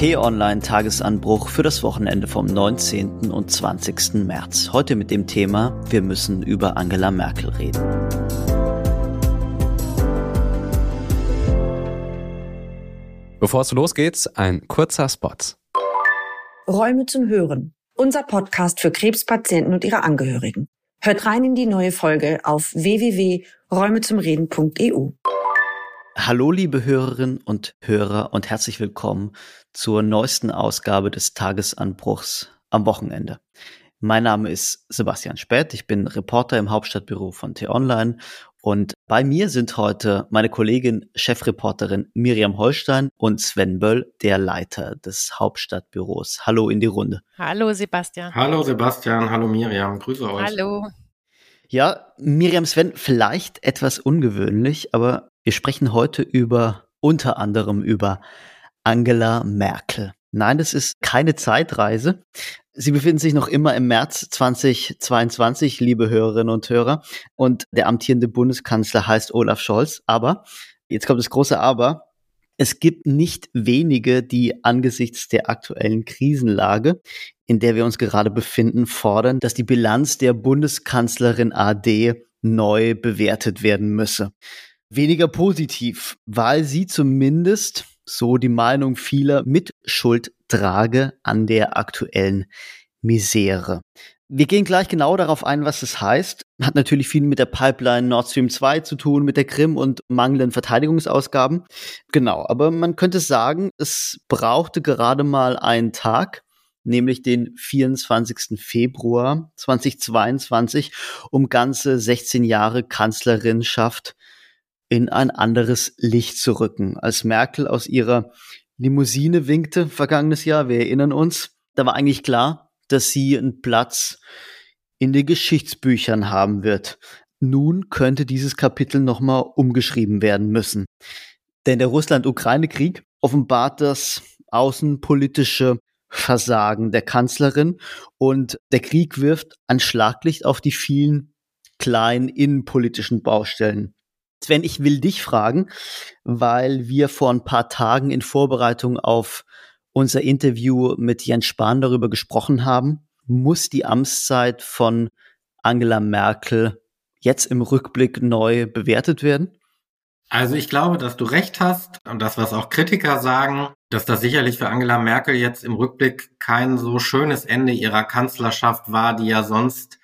T-Online-Tagesanbruch für das Wochenende vom 19. und 20. März. Heute mit dem Thema Wir müssen über Angela Merkel reden. Bevor es losgeht, ein kurzer Spot. Räume zum Hören. Unser Podcast für Krebspatienten und ihre Angehörigen. Hört rein in die neue Folge auf www.räumezumreden.eu. Hallo liebe Hörerinnen und Hörer und herzlich willkommen zur neuesten Ausgabe des Tagesanbruchs am Wochenende. Mein Name ist Sebastian Späth, ich bin Reporter im Hauptstadtbüro von T-Online und bei mir sind heute meine Kollegin, Chefreporterin Miriam Holstein und Sven Böll, der Leiter des Hauptstadtbüros. Hallo in die Runde. Hallo Sebastian. Hallo Sebastian, hallo Miriam, grüße euch. Hallo. Ja, Miriam Sven, vielleicht etwas ungewöhnlich, aber wir sprechen heute über unter anderem über Angela Merkel. Nein, das ist keine Zeitreise. Sie befinden sich noch immer im März 2022, liebe Hörerinnen und Hörer. Und der amtierende Bundeskanzler heißt Olaf Scholz. Aber, jetzt kommt das große Aber, es gibt nicht wenige, die angesichts der aktuellen Krisenlage, in der wir uns gerade befinden, fordern, dass die Bilanz der Bundeskanzlerin AD neu bewertet werden müsse. Weniger positiv, weil sie zumindest so die Meinung vieler, Mitschuld trage an der aktuellen Misere. Wir gehen gleich genau darauf ein, was das heißt. Hat natürlich viel mit der Pipeline Nord Stream 2 zu tun, mit der Krim und mangelnden Verteidigungsausgaben. Genau, aber man könnte sagen, es brauchte gerade mal einen Tag, nämlich den 24. Februar 2022, um ganze 16 Jahre Kanzlerinschaft in ein anderes Licht zu rücken. Als Merkel aus ihrer Limousine winkte vergangenes Jahr, wir erinnern uns, da war eigentlich klar, dass sie einen Platz in den Geschichtsbüchern haben wird. Nun könnte dieses Kapitel nochmal umgeschrieben werden müssen. Denn der Russland-Ukraine-Krieg offenbart das außenpolitische Versagen der Kanzlerin und der Krieg wirft ein Schlaglicht auf die vielen kleinen innenpolitischen Baustellen Sven, ich will dich fragen, weil wir vor ein paar Tagen in Vorbereitung auf unser Interview mit Jens Spahn darüber gesprochen haben. Muss die Amtszeit von Angela Merkel jetzt im Rückblick neu bewertet werden? Also ich glaube, dass du recht hast und das, was auch Kritiker sagen, dass das sicherlich für Angela Merkel jetzt im Rückblick kein so schönes Ende ihrer Kanzlerschaft war, die ja sonst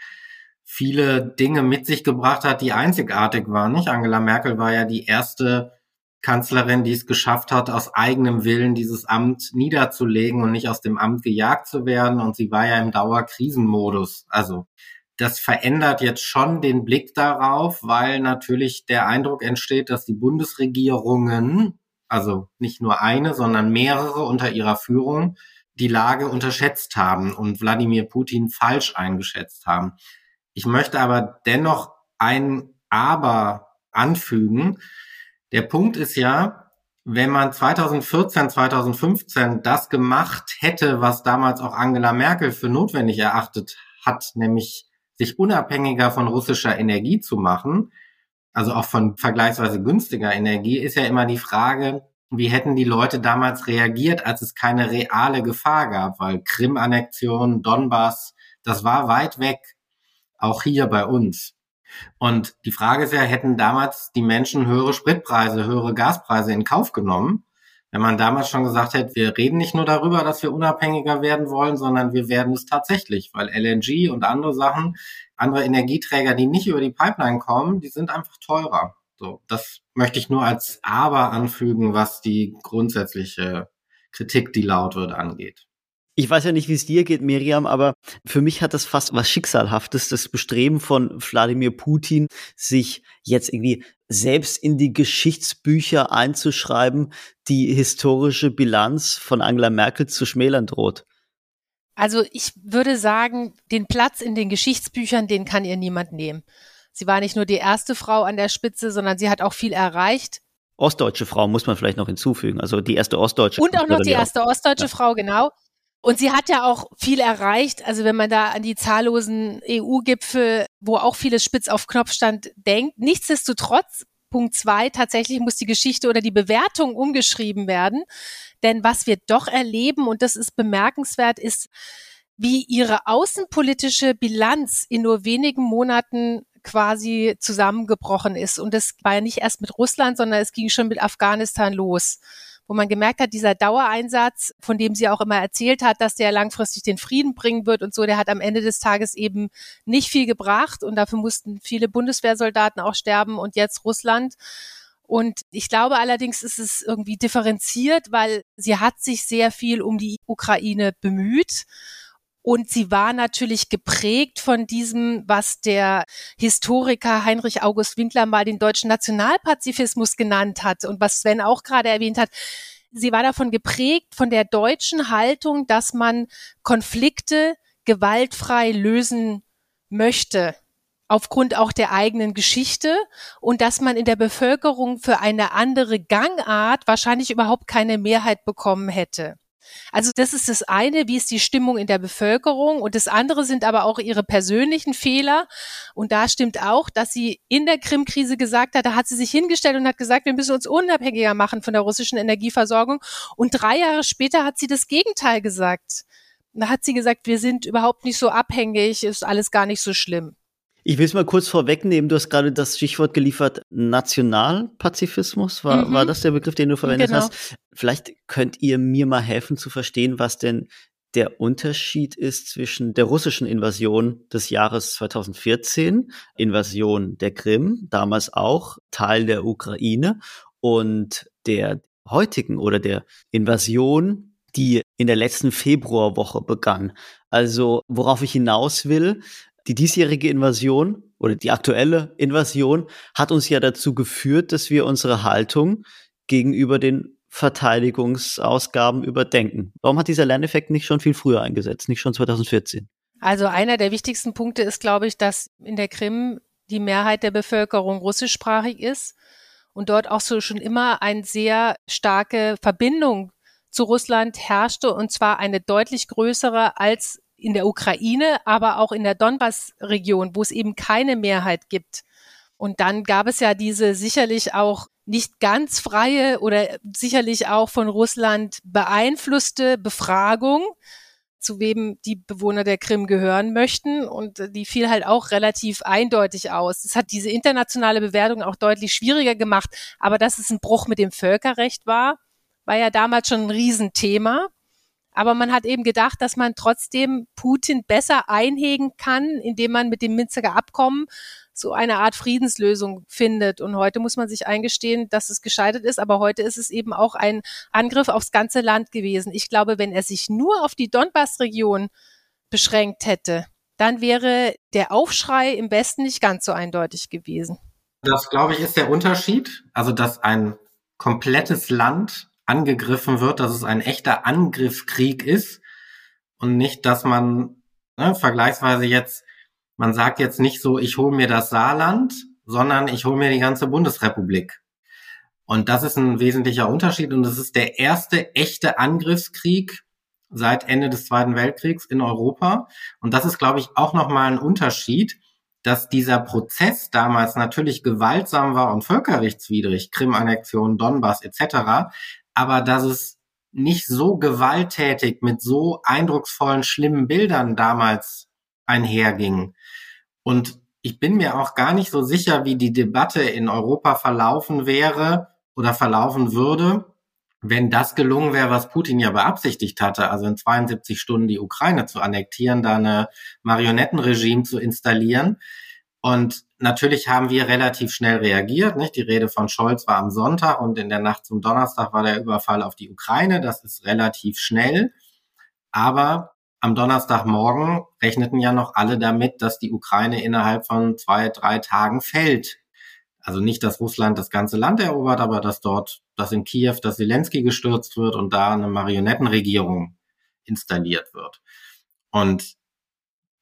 viele Dinge mit sich gebracht hat, die einzigartig waren. Nicht Angela Merkel war ja die erste Kanzlerin, die es geschafft hat, aus eigenem Willen dieses Amt niederzulegen und nicht aus dem Amt gejagt zu werden. Und sie war ja im Dauerkrisenmodus. Also das verändert jetzt schon den Blick darauf, weil natürlich der Eindruck entsteht, dass die Bundesregierungen, also nicht nur eine, sondern mehrere unter ihrer Führung, die Lage unterschätzt haben und Wladimir Putin falsch eingeschätzt haben. Ich möchte aber dennoch ein Aber anfügen. Der Punkt ist ja, wenn man 2014, 2015 das gemacht hätte, was damals auch Angela Merkel für notwendig erachtet hat, nämlich sich unabhängiger von russischer Energie zu machen, also auch von vergleichsweise günstiger Energie, ist ja immer die Frage, wie hätten die Leute damals reagiert, als es keine reale Gefahr gab, weil Krim-Annexion, Donbass, das war weit weg auch hier bei uns. Und die Frage ist ja, hätten damals die Menschen höhere Spritpreise, höhere Gaspreise in Kauf genommen, wenn man damals schon gesagt hätte, wir reden nicht nur darüber, dass wir unabhängiger werden wollen, sondern wir werden es tatsächlich, weil LNG und andere Sachen, andere Energieträger, die nicht über die Pipeline kommen, die sind einfach teurer. So, das möchte ich nur als Aber anfügen, was die grundsätzliche Kritik, die laut wird, angeht. Ich weiß ja nicht, wie es dir geht, Miriam, aber für mich hat das fast was Schicksalhaftes, das Bestreben von Wladimir Putin, sich jetzt irgendwie selbst in die Geschichtsbücher einzuschreiben, die historische Bilanz von Angela Merkel zu schmälern droht. Also ich würde sagen, den Platz in den Geschichtsbüchern, den kann ihr niemand nehmen. Sie war nicht nur die erste Frau an der Spitze, sondern sie hat auch viel erreicht. Ostdeutsche Frau muss man vielleicht noch hinzufügen, also die erste Ostdeutsche. Und auch noch die erste Ostdeutsche ja. Frau, genau. Und sie hat ja auch viel erreicht. Also wenn man da an die zahllosen EU-Gipfel, wo auch vieles spitz auf Knopf stand, denkt. Nichtsdestotrotz Punkt zwei, tatsächlich muss die Geschichte oder die Bewertung umgeschrieben werden. Denn was wir doch erleben, und das ist bemerkenswert, ist, wie ihre außenpolitische Bilanz in nur wenigen Monaten quasi zusammengebrochen ist. Und das war ja nicht erst mit Russland, sondern es ging schon mit Afghanistan los wo man gemerkt hat, dieser Dauereinsatz, von dem sie auch immer erzählt hat, dass der langfristig den Frieden bringen wird und so, der hat am Ende des Tages eben nicht viel gebracht und dafür mussten viele Bundeswehrsoldaten auch sterben und jetzt Russland. Und ich glaube allerdings ist es irgendwie differenziert, weil sie hat sich sehr viel um die Ukraine bemüht und sie war natürlich geprägt von diesem, was der Historiker Heinrich August Winkler mal den deutschen Nationalpazifismus genannt hat und was Sven auch gerade erwähnt hat. Sie war davon geprägt von der deutschen Haltung, dass man Konflikte gewaltfrei lösen möchte aufgrund auch der eigenen Geschichte und dass man in der Bevölkerung für eine andere Gangart wahrscheinlich überhaupt keine Mehrheit bekommen hätte. Also das ist das eine, wie ist die Stimmung in der Bevölkerung und das andere sind aber auch ihre persönlichen Fehler und da stimmt auch, dass sie in der Krim-Krise gesagt hat, da hat sie sich hingestellt und hat gesagt, wir müssen uns unabhängiger machen von der russischen Energieversorgung und drei Jahre später hat sie das Gegenteil gesagt. Da hat sie gesagt, wir sind überhaupt nicht so abhängig, ist alles gar nicht so schlimm. Ich will es mal kurz vorwegnehmen. Du hast gerade das Stichwort geliefert, Nationalpazifismus. War, mhm. war das der Begriff, den du verwendet genau. hast? Vielleicht könnt ihr mir mal helfen zu verstehen, was denn der Unterschied ist zwischen der russischen Invasion des Jahres 2014, Invasion der Krim, damals auch Teil der Ukraine, und der heutigen oder der Invasion, die in der letzten Februarwoche begann. Also worauf ich hinaus will, die diesjährige Invasion oder die aktuelle Invasion hat uns ja dazu geführt, dass wir unsere Haltung gegenüber den Verteidigungsausgaben überdenken. Warum hat dieser Lerneffekt nicht schon viel früher eingesetzt, nicht schon 2014? Also einer der wichtigsten Punkte ist, glaube ich, dass in der Krim die Mehrheit der Bevölkerung russischsprachig ist und dort auch so schon immer eine sehr starke Verbindung zu Russland herrschte und zwar eine deutlich größere als in der Ukraine, aber auch in der Donbass-Region, wo es eben keine Mehrheit gibt. Und dann gab es ja diese sicherlich auch nicht ganz freie oder sicherlich auch von Russland beeinflusste Befragung, zu wem die Bewohner der Krim gehören möchten. Und die fiel halt auch relativ eindeutig aus. Das hat diese internationale Bewertung auch deutlich schwieriger gemacht. Aber dass es ein Bruch mit dem Völkerrecht war, war ja damals schon ein Riesenthema. Aber man hat eben gedacht, dass man trotzdem Putin besser einhegen kann, indem man mit dem Minsker Abkommen so eine Art Friedenslösung findet. Und heute muss man sich eingestehen, dass es gescheitert ist. Aber heute ist es eben auch ein Angriff aufs ganze Land gewesen. Ich glaube, wenn er sich nur auf die Donbass-Region beschränkt hätte, dann wäre der Aufschrei im Westen nicht ganz so eindeutig gewesen. Das, glaube ich, ist der Unterschied. Also, dass ein komplettes Land angegriffen wird, dass es ein echter Angriffskrieg ist und nicht, dass man ne, vergleichsweise jetzt, man sagt jetzt nicht so, ich hole mir das Saarland, sondern ich hole mir die ganze Bundesrepublik. Und das ist ein wesentlicher Unterschied und es ist der erste echte Angriffskrieg seit Ende des Zweiten Weltkriegs in Europa. Und das ist, glaube ich, auch nochmal ein Unterschied, dass dieser Prozess damals natürlich gewaltsam war und völkerrechtswidrig, Krim-Annexion, Donbass etc., aber dass es nicht so gewalttätig mit so eindrucksvollen, schlimmen Bildern damals einherging. Und ich bin mir auch gar nicht so sicher, wie die Debatte in Europa verlaufen wäre oder verlaufen würde, wenn das gelungen wäre, was Putin ja beabsichtigt hatte, also in 72 Stunden die Ukraine zu annektieren, da eine Marionettenregime zu installieren. Und natürlich haben wir relativ schnell reagiert. Nicht? Die Rede von Scholz war am Sonntag und in der Nacht zum Donnerstag war der Überfall auf die Ukraine. Das ist relativ schnell. Aber am Donnerstagmorgen rechneten ja noch alle damit, dass die Ukraine innerhalb von zwei, drei Tagen fällt. Also nicht, dass Russland das ganze Land erobert, aber dass dort, dass in Kiew, dass Zelensky gestürzt wird und da eine Marionettenregierung installiert wird. Und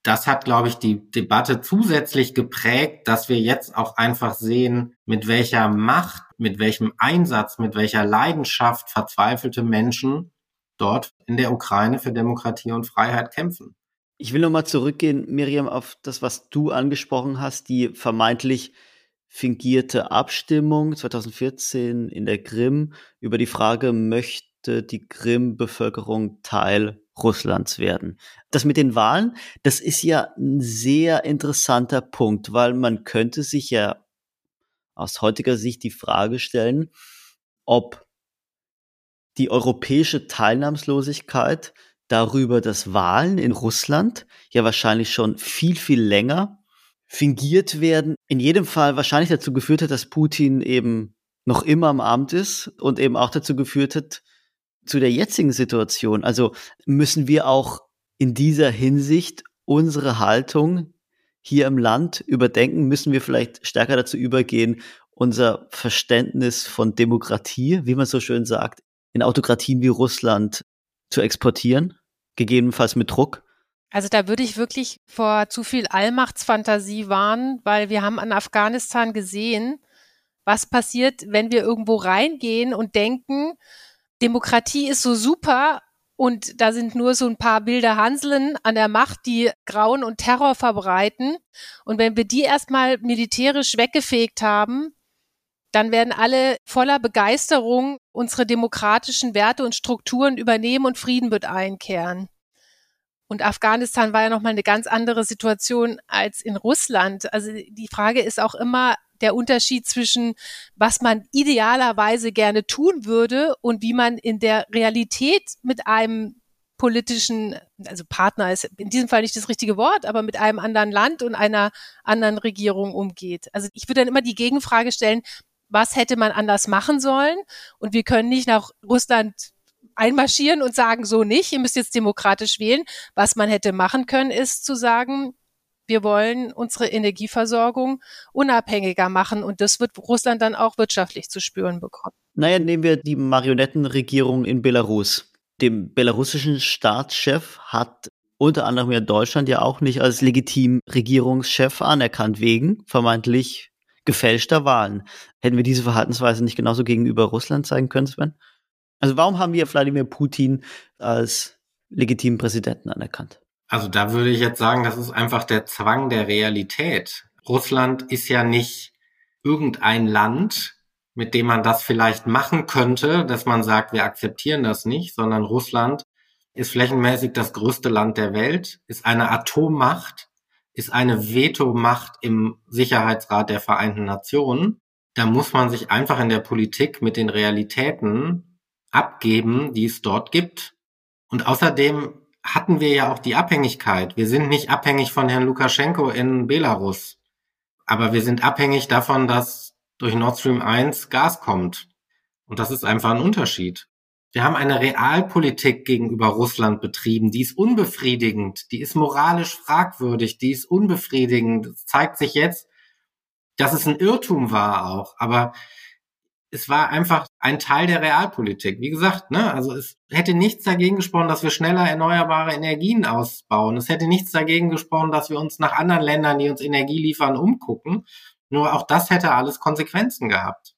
das hat, glaube ich, die Debatte zusätzlich geprägt, dass wir jetzt auch einfach sehen, mit welcher Macht, mit welchem Einsatz, mit welcher Leidenschaft verzweifelte Menschen dort in der Ukraine für Demokratie und Freiheit kämpfen. Ich will nochmal zurückgehen, Miriam, auf das, was du angesprochen hast, die vermeintlich fingierte Abstimmung 2014 in der Krim über die Frage, möchte die Krim-Bevölkerung Teil Russlands werden. Das mit den Wahlen, das ist ja ein sehr interessanter Punkt, weil man könnte sich ja aus heutiger Sicht die Frage stellen, ob die europäische Teilnahmslosigkeit darüber, dass Wahlen in Russland ja wahrscheinlich schon viel, viel länger fingiert werden, in jedem Fall wahrscheinlich dazu geführt hat, dass Putin eben noch immer am Amt ist und eben auch dazu geführt hat, zu der jetzigen Situation. Also müssen wir auch in dieser Hinsicht unsere Haltung hier im Land überdenken, müssen wir vielleicht stärker dazu übergehen, unser Verständnis von Demokratie, wie man so schön sagt, in Autokratien wie Russland zu exportieren, gegebenenfalls mit Druck. Also da würde ich wirklich vor zu viel Allmachtsfantasie warnen, weil wir haben an Afghanistan gesehen, was passiert, wenn wir irgendwo reingehen und denken, Demokratie ist so super und da sind nur so ein paar wilde Hanseln an der Macht, die Grauen und Terror verbreiten. Und wenn wir die erstmal militärisch weggefegt haben, dann werden alle voller Begeisterung unsere demokratischen Werte und Strukturen übernehmen und Frieden wird einkehren. Und Afghanistan war ja nochmal eine ganz andere Situation als in Russland. Also die Frage ist auch immer der Unterschied zwischen, was man idealerweise gerne tun würde und wie man in der Realität mit einem politischen, also Partner ist in diesem Fall nicht das richtige Wort, aber mit einem anderen Land und einer anderen Regierung umgeht. Also ich würde dann immer die Gegenfrage stellen, was hätte man anders machen sollen? Und wir können nicht nach Russland einmarschieren und sagen, so nicht, ihr müsst jetzt demokratisch wählen. Was man hätte machen können, ist zu sagen, wir wollen unsere Energieversorgung unabhängiger machen und das wird Russland dann auch wirtschaftlich zu spüren bekommen. Naja, nehmen wir die Marionettenregierung in Belarus. Dem belarussischen Staatschef hat unter anderem ja Deutschland ja auch nicht als legitim Regierungschef anerkannt wegen vermeintlich gefälschter Wahlen. Hätten wir diese Verhaltensweise nicht genauso gegenüber Russland zeigen können, Sven? Also warum haben wir Wladimir Putin als legitimen Präsidenten anerkannt? Also da würde ich jetzt sagen, das ist einfach der Zwang der Realität. Russland ist ja nicht irgendein Land, mit dem man das vielleicht machen könnte, dass man sagt, wir akzeptieren das nicht, sondern Russland ist flächenmäßig das größte Land der Welt, ist eine Atommacht, ist eine Vetomacht im Sicherheitsrat der Vereinten Nationen. Da muss man sich einfach in der Politik mit den Realitäten abgeben, die es dort gibt. Und außerdem hatten wir ja auch die Abhängigkeit. Wir sind nicht abhängig von Herrn Lukaschenko in Belarus. Aber wir sind abhängig davon, dass durch Nord Stream 1 Gas kommt. Und das ist einfach ein Unterschied. Wir haben eine Realpolitik gegenüber Russland betrieben, die ist unbefriedigend, die ist moralisch fragwürdig, die ist unbefriedigend. Es zeigt sich jetzt, dass es ein Irrtum war auch. Aber es war einfach ein Teil der Realpolitik. Wie gesagt, ne, also es hätte nichts dagegen gesprochen, dass wir schneller erneuerbare Energien ausbauen. Es hätte nichts dagegen gesprochen, dass wir uns nach anderen Ländern, die uns Energie liefern, umgucken. Nur auch das hätte alles Konsequenzen gehabt.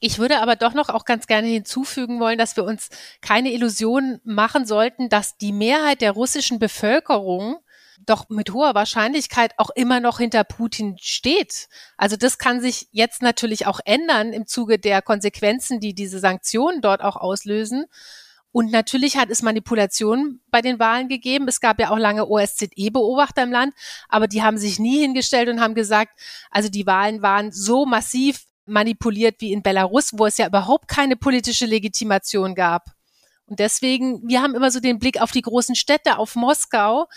Ich würde aber doch noch auch ganz gerne hinzufügen wollen, dass wir uns keine Illusionen machen sollten, dass die Mehrheit der russischen Bevölkerung doch mit hoher Wahrscheinlichkeit auch immer noch hinter Putin steht. Also das kann sich jetzt natürlich auch ändern im Zuge der Konsequenzen, die diese Sanktionen dort auch auslösen. Und natürlich hat es Manipulationen bei den Wahlen gegeben. Es gab ja auch lange OSZE-Beobachter im Land, aber die haben sich nie hingestellt und haben gesagt, also die Wahlen waren so massiv manipuliert wie in Belarus, wo es ja überhaupt keine politische Legitimation gab. Und deswegen, wir haben immer so den Blick auf die großen Städte, auf Moskau.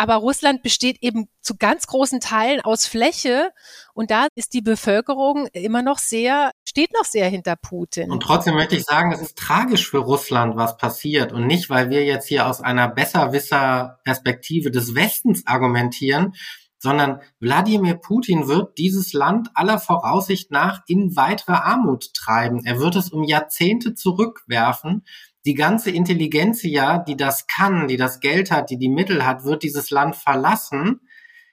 Aber Russland besteht eben zu ganz großen Teilen aus Fläche und da ist die Bevölkerung immer noch sehr, steht noch sehr hinter Putin. Und trotzdem möchte ich sagen, es ist tragisch für Russland, was passiert und nicht, weil wir jetzt hier aus einer Besserwisser-Perspektive des Westens argumentieren, sondern Wladimir Putin wird dieses Land aller Voraussicht nach in weitere Armut treiben. Er wird es um Jahrzehnte zurückwerfen die ganze Intelligenz ja, die das kann, die das Geld hat, die die Mittel hat, wird dieses Land verlassen.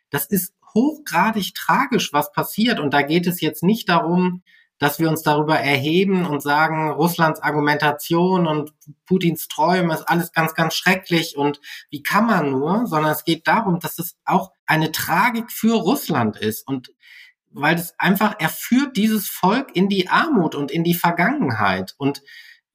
Das ist hochgradig tragisch, was passiert. Und da geht es jetzt nicht darum, dass wir uns darüber erheben und sagen, Russlands Argumentation und Putins Träume ist alles ganz, ganz schrecklich und wie kann man nur, sondern es geht darum, dass es auch eine Tragik für Russland ist. Und weil es einfach, er führt dieses Volk in die Armut und in die Vergangenheit. Und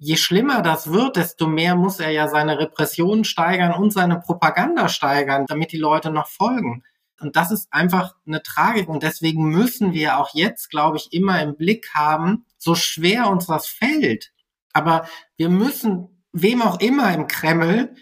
je schlimmer das wird, desto mehr muss er ja seine Repressionen steigern und seine Propaganda steigern, damit die Leute noch folgen. Und das ist einfach eine Tragik. Und deswegen müssen wir auch jetzt, glaube ich, immer im Blick haben, so schwer uns das fällt. Aber wir müssen wem auch immer im Kreml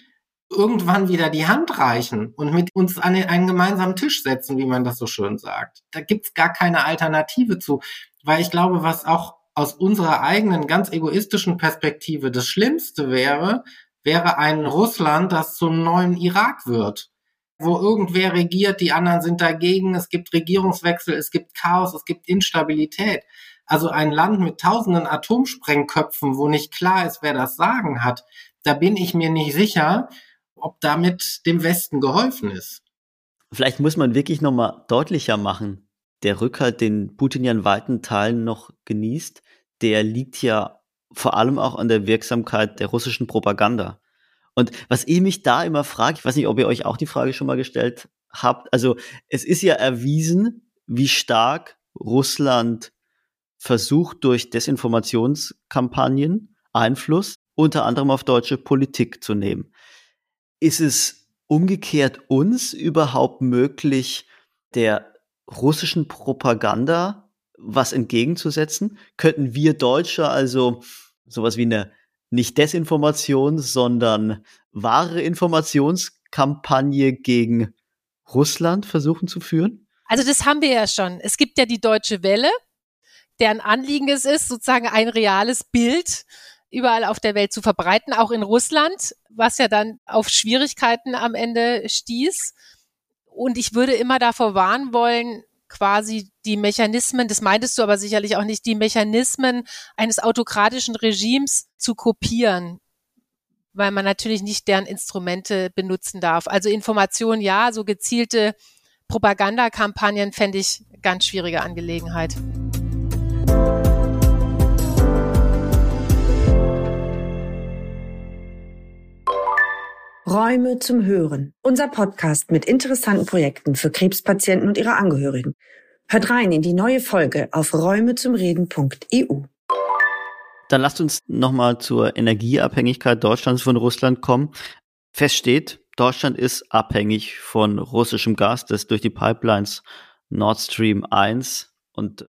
irgendwann wieder die Hand reichen und mit uns an einen gemeinsamen Tisch setzen, wie man das so schön sagt. Da gibt's gar keine Alternative zu. Weil ich glaube, was auch aus unserer eigenen ganz egoistischen Perspektive das Schlimmste wäre, wäre ein Russland, das zum neuen Irak wird, wo irgendwer regiert, die anderen sind dagegen, es gibt Regierungswechsel, es gibt Chaos, es gibt Instabilität. Also ein Land mit tausenden Atomsprengköpfen, wo nicht klar ist, wer das Sagen hat, da bin ich mir nicht sicher, ob damit dem Westen geholfen ist. Vielleicht muss man wirklich nochmal deutlicher machen, der Rückhalt, den Putin ja in weiten Teilen noch genießt, der liegt ja vor allem auch an der Wirksamkeit der russischen Propaganda. Und was ich mich da immer frage, ich weiß nicht, ob ihr euch auch die Frage schon mal gestellt habt, also es ist ja erwiesen, wie stark Russland versucht durch Desinformationskampagnen Einfluss unter anderem auf deutsche Politik zu nehmen. Ist es umgekehrt uns überhaupt möglich, der russischen Propaganda was entgegenzusetzen? Könnten wir Deutsche also sowas wie eine nicht Desinformation, sondern wahre Informationskampagne gegen Russland versuchen zu führen? Also das haben wir ja schon. Es gibt ja die Deutsche Welle, deren Anliegen es ist, sozusagen ein reales Bild überall auf der Welt zu verbreiten, auch in Russland, was ja dann auf Schwierigkeiten am Ende stieß. Und ich würde immer davor warnen wollen, quasi die Mechanismen, das meintest du aber sicherlich auch nicht, die Mechanismen eines autokratischen Regimes zu kopieren, weil man natürlich nicht deren Instrumente benutzen darf. Also Information ja, so gezielte Propagandakampagnen fände ich ganz schwierige Angelegenheit. Räume zum Hören. Unser Podcast mit interessanten Projekten für Krebspatienten und ihre Angehörigen. Hört rein in die neue Folge auf räumezumreden.eu. Dann lasst uns nochmal zur Energieabhängigkeit Deutschlands von Russland kommen. Fest steht, Deutschland ist abhängig von russischem Gas, das durch die Pipelines Nord Stream 1 und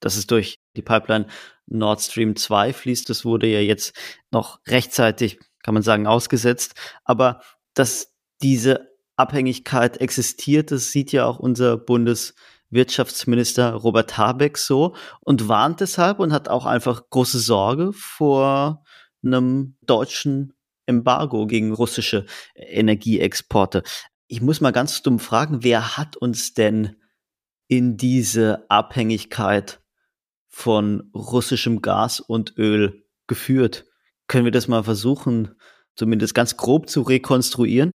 das ist durch die Pipeline Nord Stream 2 fließt. Das wurde ja jetzt noch rechtzeitig kann man sagen, ausgesetzt. Aber dass diese Abhängigkeit existiert, das sieht ja auch unser Bundeswirtschaftsminister Robert Habeck so und warnt deshalb und hat auch einfach große Sorge vor einem deutschen Embargo gegen russische Energieexporte. Ich muss mal ganz dumm fragen, wer hat uns denn in diese Abhängigkeit von russischem Gas und Öl geführt? Können wir das mal versuchen, zumindest ganz grob zu rekonstruieren?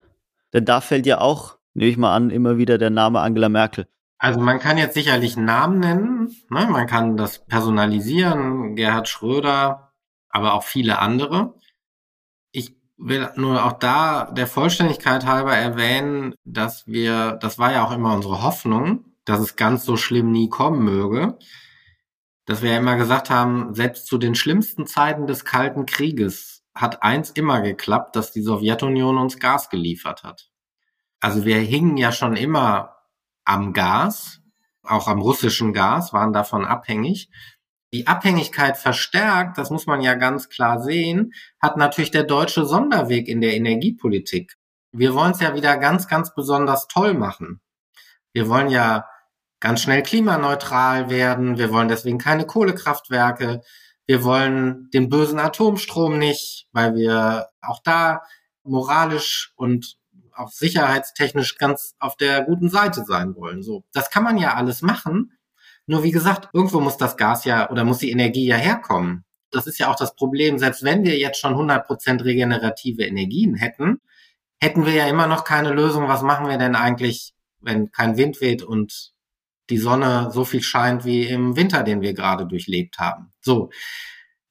Denn da fällt ja auch, nehme ich mal an, immer wieder der Name Angela Merkel. Also man kann jetzt sicherlich Namen nennen, ne? man kann das personalisieren, Gerhard Schröder, aber auch viele andere. Ich will nur auch da der Vollständigkeit halber erwähnen, dass wir, das war ja auch immer unsere Hoffnung, dass es ganz so schlimm nie kommen möge dass wir ja immer gesagt haben, selbst zu den schlimmsten Zeiten des Kalten Krieges hat eins immer geklappt, dass die Sowjetunion uns Gas geliefert hat. Also wir hingen ja schon immer am Gas, auch am russischen Gas, waren davon abhängig. Die Abhängigkeit verstärkt, das muss man ja ganz klar sehen, hat natürlich der deutsche Sonderweg in der Energiepolitik. Wir wollen es ja wieder ganz, ganz besonders toll machen. Wir wollen ja ganz schnell klimaneutral werden. Wir wollen deswegen keine Kohlekraftwerke. Wir wollen den bösen Atomstrom nicht, weil wir auch da moralisch und auch sicherheitstechnisch ganz auf der guten Seite sein wollen. So, das kann man ja alles machen. Nur wie gesagt, irgendwo muss das Gas ja oder muss die Energie ja herkommen. Das ist ja auch das Problem. Selbst wenn wir jetzt schon 100 Prozent regenerative Energien hätten, hätten wir ja immer noch keine Lösung. Was machen wir denn eigentlich, wenn kein Wind weht und die Sonne so viel scheint wie im Winter, den wir gerade durchlebt haben. So,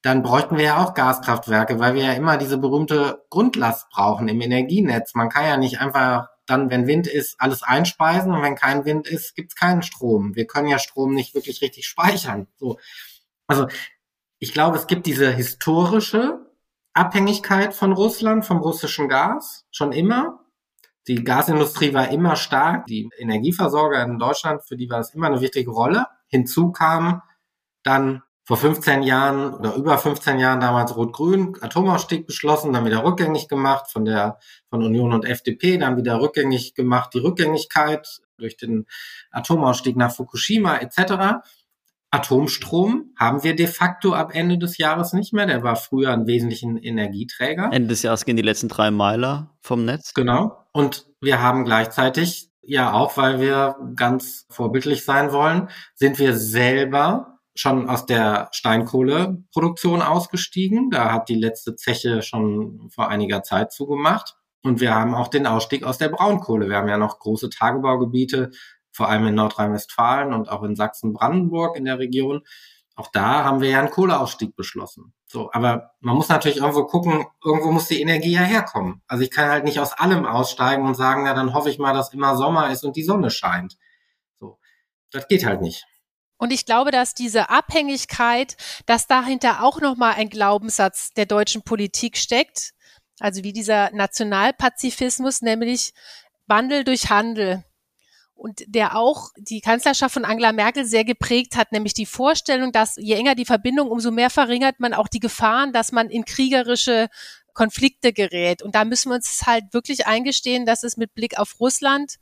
dann bräuchten wir ja auch Gaskraftwerke, weil wir ja immer diese berühmte Grundlast brauchen im Energienetz. Man kann ja nicht einfach dann, wenn Wind ist, alles einspeisen und wenn kein Wind ist, gibt's keinen Strom. Wir können ja Strom nicht wirklich richtig speichern. So. Also ich glaube, es gibt diese historische Abhängigkeit von Russland, vom russischen Gas, schon immer. Die Gasindustrie war immer stark. Die Energieversorger in Deutschland, für die war das immer eine wichtige Rolle. Hinzu kam dann vor 15 Jahren oder über 15 Jahren damals Rot-Grün Atomausstieg beschlossen, dann wieder rückgängig gemacht von der von Union und FDP, dann wieder rückgängig gemacht die Rückgängigkeit durch den Atomausstieg nach Fukushima etc. Atomstrom haben wir de facto ab Ende des Jahres nicht mehr. Der war früher ein wesentlichen Energieträger. Ende des Jahres gehen die letzten drei Meiler vom Netz. Genau. Und wir haben gleichzeitig, ja auch weil wir ganz vorbildlich sein wollen, sind wir selber schon aus der Steinkohleproduktion ausgestiegen. Da hat die letzte Zeche schon vor einiger Zeit zugemacht. Und wir haben auch den Ausstieg aus der Braunkohle. Wir haben ja noch große Tagebaugebiete, vor allem in Nordrhein-Westfalen und auch in Sachsen-Brandenburg in der Region. Auch da haben wir ja einen Kohleausstieg beschlossen. So, aber man muss natürlich irgendwo gucken, irgendwo muss die Energie ja herkommen. Also ich kann halt nicht aus allem aussteigen und sagen, na dann hoffe ich mal, dass immer Sommer ist und die Sonne scheint. So, das geht halt nicht. Und ich glaube, dass diese Abhängigkeit, dass dahinter auch nochmal ein Glaubenssatz der deutschen Politik steckt, also wie dieser Nationalpazifismus, nämlich Wandel durch Handel und der auch die Kanzlerschaft von Angela Merkel sehr geprägt hat, nämlich die Vorstellung, dass je enger die Verbindung, umso mehr verringert man auch die Gefahren, dass man in kriegerische Konflikte gerät. Und da müssen wir uns halt wirklich eingestehen, dass es mit Blick auf Russland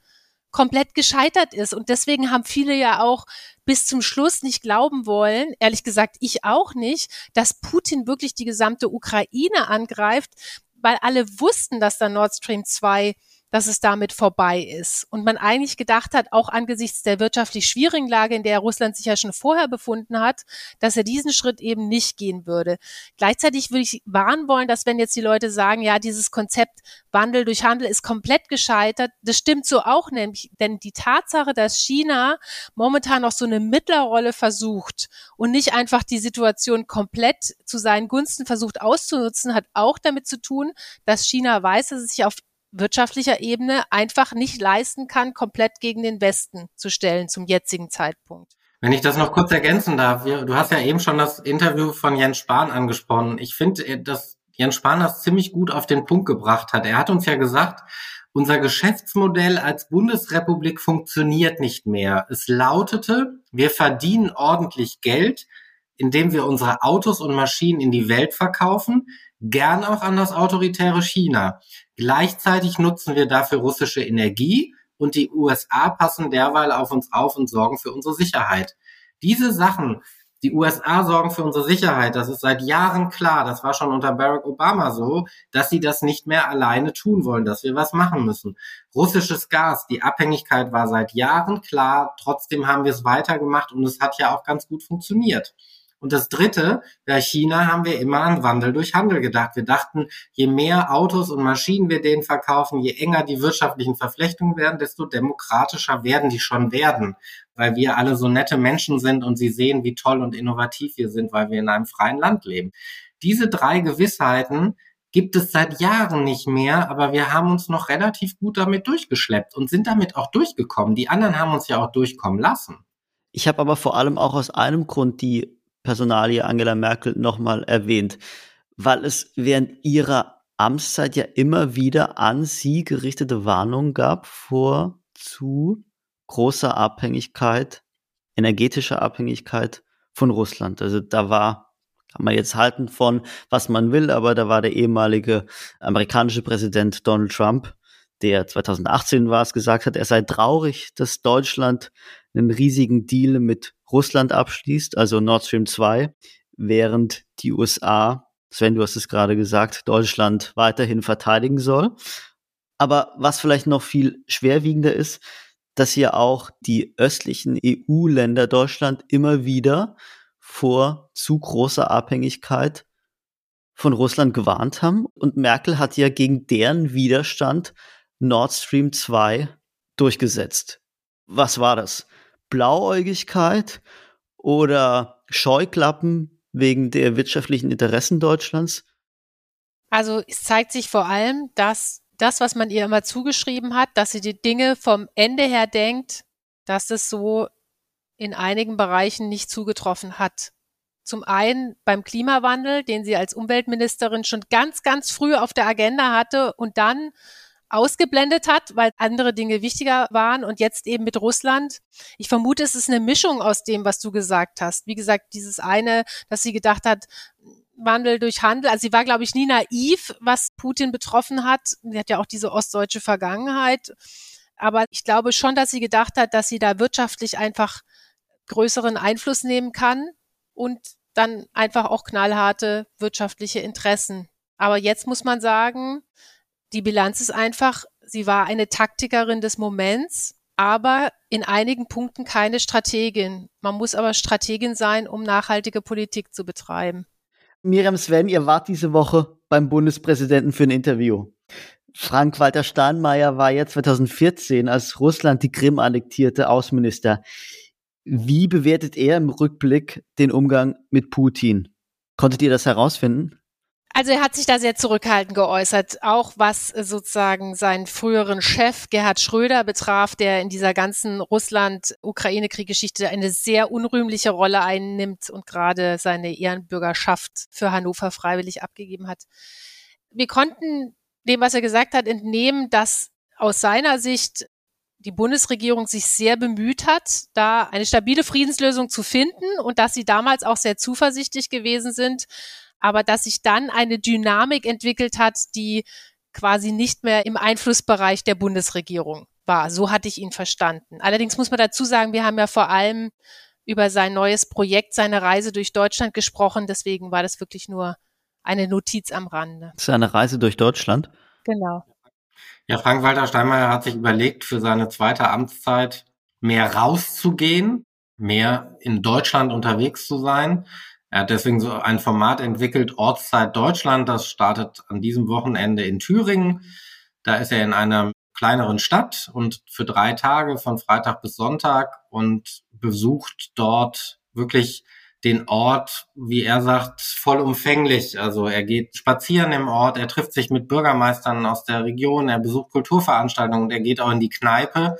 komplett gescheitert ist. Und deswegen haben viele ja auch bis zum Schluss nicht glauben wollen, ehrlich gesagt ich auch nicht, dass Putin wirklich die gesamte Ukraine angreift, weil alle wussten, dass da Nord Stream 2 dass es damit vorbei ist. Und man eigentlich gedacht hat, auch angesichts der wirtschaftlich schwierigen Lage, in der Russland sich ja schon vorher befunden hat, dass er diesen Schritt eben nicht gehen würde. Gleichzeitig würde ich warnen wollen, dass wenn jetzt die Leute sagen, ja, dieses Konzept Wandel durch Handel ist komplett gescheitert, das stimmt so auch nämlich, denn die Tatsache, dass China momentan noch so eine Mittlerrolle versucht und nicht einfach die Situation komplett zu seinen Gunsten versucht auszunutzen, hat auch damit zu tun, dass China weiß, dass es sich auf wirtschaftlicher Ebene einfach nicht leisten kann, komplett gegen den Westen zu stellen zum jetzigen Zeitpunkt. Wenn ich das noch kurz ergänzen darf, du hast ja eben schon das Interview von Jens Spahn angesprochen. Ich finde, äh, dass Jens Spahn das ziemlich gut auf den Punkt gebracht hat. Er hat uns ja gesagt, unser Geschäftsmodell als Bundesrepublik funktioniert nicht mehr. Es lautete, wir verdienen ordentlich Geld, indem wir unsere Autos und Maschinen in die Welt verkaufen, gern auch an das autoritäre China. Gleichzeitig nutzen wir dafür russische Energie und die USA passen derweil auf uns auf und sorgen für unsere Sicherheit. Diese Sachen, die USA sorgen für unsere Sicherheit, das ist seit Jahren klar, das war schon unter Barack Obama so, dass sie das nicht mehr alleine tun wollen, dass wir was machen müssen. Russisches Gas, die Abhängigkeit war seit Jahren klar, trotzdem haben wir es weitergemacht und es hat ja auch ganz gut funktioniert. Und das Dritte, bei China haben wir immer an Wandel durch Handel gedacht. Wir dachten, je mehr Autos und Maschinen wir denen verkaufen, je enger die wirtschaftlichen Verflechtungen werden, desto demokratischer werden die schon werden, weil wir alle so nette Menschen sind und sie sehen, wie toll und innovativ wir sind, weil wir in einem freien Land leben. Diese drei Gewissheiten gibt es seit Jahren nicht mehr, aber wir haben uns noch relativ gut damit durchgeschleppt und sind damit auch durchgekommen. Die anderen haben uns ja auch durchkommen lassen. Ich habe aber vor allem auch aus einem Grund die Personalie Angela Merkel nochmal erwähnt, weil es während ihrer Amtszeit ja immer wieder an sie gerichtete Warnungen gab vor zu großer Abhängigkeit, energetischer Abhängigkeit von Russland. Also da war, kann man jetzt halten von, was man will, aber da war der ehemalige amerikanische Präsident Donald Trump, der 2018 war es, gesagt hat, er sei traurig, dass Deutschland einen riesigen Deal mit Russland abschließt, also Nord Stream 2, während die USA, Sven, du hast es gerade gesagt, Deutschland weiterhin verteidigen soll. Aber was vielleicht noch viel schwerwiegender ist, dass hier auch die östlichen EU-Länder Deutschland immer wieder vor zu großer Abhängigkeit von Russland gewarnt haben. Und Merkel hat ja gegen deren Widerstand Nord Stream 2 durchgesetzt. Was war das? Blauäugigkeit oder Scheuklappen wegen der wirtschaftlichen Interessen Deutschlands? Also es zeigt sich vor allem, dass das, was man ihr immer zugeschrieben hat, dass sie die Dinge vom Ende her denkt, dass es so in einigen Bereichen nicht zugetroffen hat. Zum einen beim Klimawandel, den sie als Umweltministerin schon ganz, ganz früh auf der Agenda hatte und dann ausgeblendet hat, weil andere Dinge wichtiger waren und jetzt eben mit Russland. Ich vermute, es ist eine Mischung aus dem, was du gesagt hast. Wie gesagt, dieses eine, dass sie gedacht hat, Wandel durch Handel. Also sie war, glaube ich, nie naiv, was Putin betroffen hat. Sie hat ja auch diese ostdeutsche Vergangenheit. Aber ich glaube schon, dass sie gedacht hat, dass sie da wirtschaftlich einfach größeren Einfluss nehmen kann und dann einfach auch knallharte wirtschaftliche Interessen. Aber jetzt muss man sagen, die Bilanz ist einfach, sie war eine Taktikerin des Moments, aber in einigen Punkten keine Strategin. Man muss aber Strategin sein, um nachhaltige Politik zu betreiben. Miriam Sven, ihr wart diese Woche beim Bundespräsidenten für ein Interview. Frank-Walter Steinmeier war ja 2014, als Russland die Krim annektierte, Außenminister. Wie bewertet er im Rückblick den Umgang mit Putin? Konntet ihr das herausfinden? Also er hat sich da sehr zurückhaltend geäußert, auch was sozusagen seinen früheren Chef Gerhard Schröder betraf, der in dieser ganzen Russland-Ukraine-Krieggeschichte eine sehr unrühmliche Rolle einnimmt und gerade seine Ehrenbürgerschaft für Hannover freiwillig abgegeben hat. Wir konnten dem, was er gesagt hat, entnehmen, dass aus seiner Sicht die Bundesregierung sich sehr bemüht hat, da eine stabile Friedenslösung zu finden und dass sie damals auch sehr zuversichtlich gewesen sind, aber dass sich dann eine Dynamik entwickelt hat, die quasi nicht mehr im Einflussbereich der Bundesregierung war. So hatte ich ihn verstanden. Allerdings muss man dazu sagen, wir haben ja vor allem über sein neues Projekt, seine Reise durch Deutschland gesprochen. Deswegen war das wirklich nur eine Notiz am Rande. Seine Reise durch Deutschland? Genau. Ja, Frank-Walter Steinmeier hat sich überlegt, für seine zweite Amtszeit mehr rauszugehen, mehr in Deutschland unterwegs zu sein. Er hat deswegen so ein Format entwickelt, Ortszeit Deutschland. Das startet an diesem Wochenende in Thüringen. Da ist er in einer kleineren Stadt und für drei Tage von Freitag bis Sonntag und besucht dort wirklich den Ort, wie er sagt, vollumfänglich. Also er geht spazieren im Ort, er trifft sich mit Bürgermeistern aus der Region, er besucht Kulturveranstaltungen er geht auch in die Kneipe.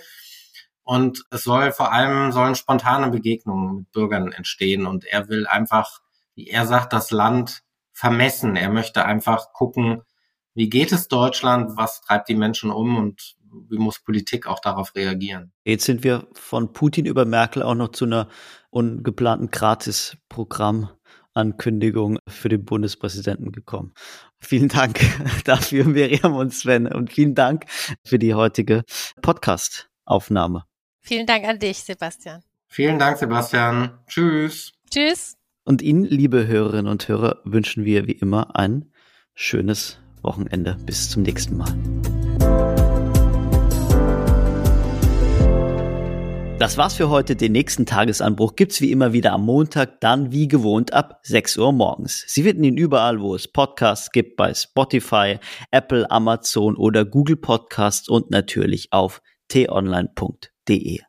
Und es soll vor allem sollen spontane Begegnungen mit Bürgern entstehen. Und er will einfach, wie er sagt, das Land vermessen. Er möchte einfach gucken, wie geht es Deutschland, was treibt die Menschen um und wie muss Politik auch darauf reagieren. Jetzt sind wir von Putin über Merkel auch noch zu einer ungeplanten Gratis-Programm-Ankündigung für den Bundespräsidenten gekommen. Vielen Dank dafür, Miriam und Sven, und vielen Dank für die heutige Podcast-Aufnahme. Vielen Dank an dich, Sebastian. Vielen Dank, Sebastian. Tschüss. Tschüss. Und Ihnen, liebe Hörerinnen und Hörer, wünschen wir wie immer ein schönes Wochenende. Bis zum nächsten Mal. Das war's für heute. Den nächsten Tagesanbruch gibt's wie immer wieder am Montag, dann wie gewohnt ab 6 Uhr morgens. Sie finden ihn überall, wo es Podcasts gibt, bei Spotify, Apple, Amazon oder Google Podcasts und natürlich auf t-online.de.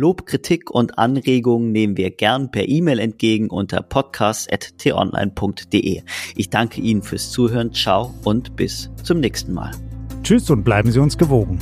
Lob, Kritik und Anregungen nehmen wir gern per E-Mail entgegen unter podcast.t-online.de. Ich danke Ihnen fürs Zuhören. Ciao und bis zum nächsten Mal. Tschüss und bleiben Sie uns gewogen.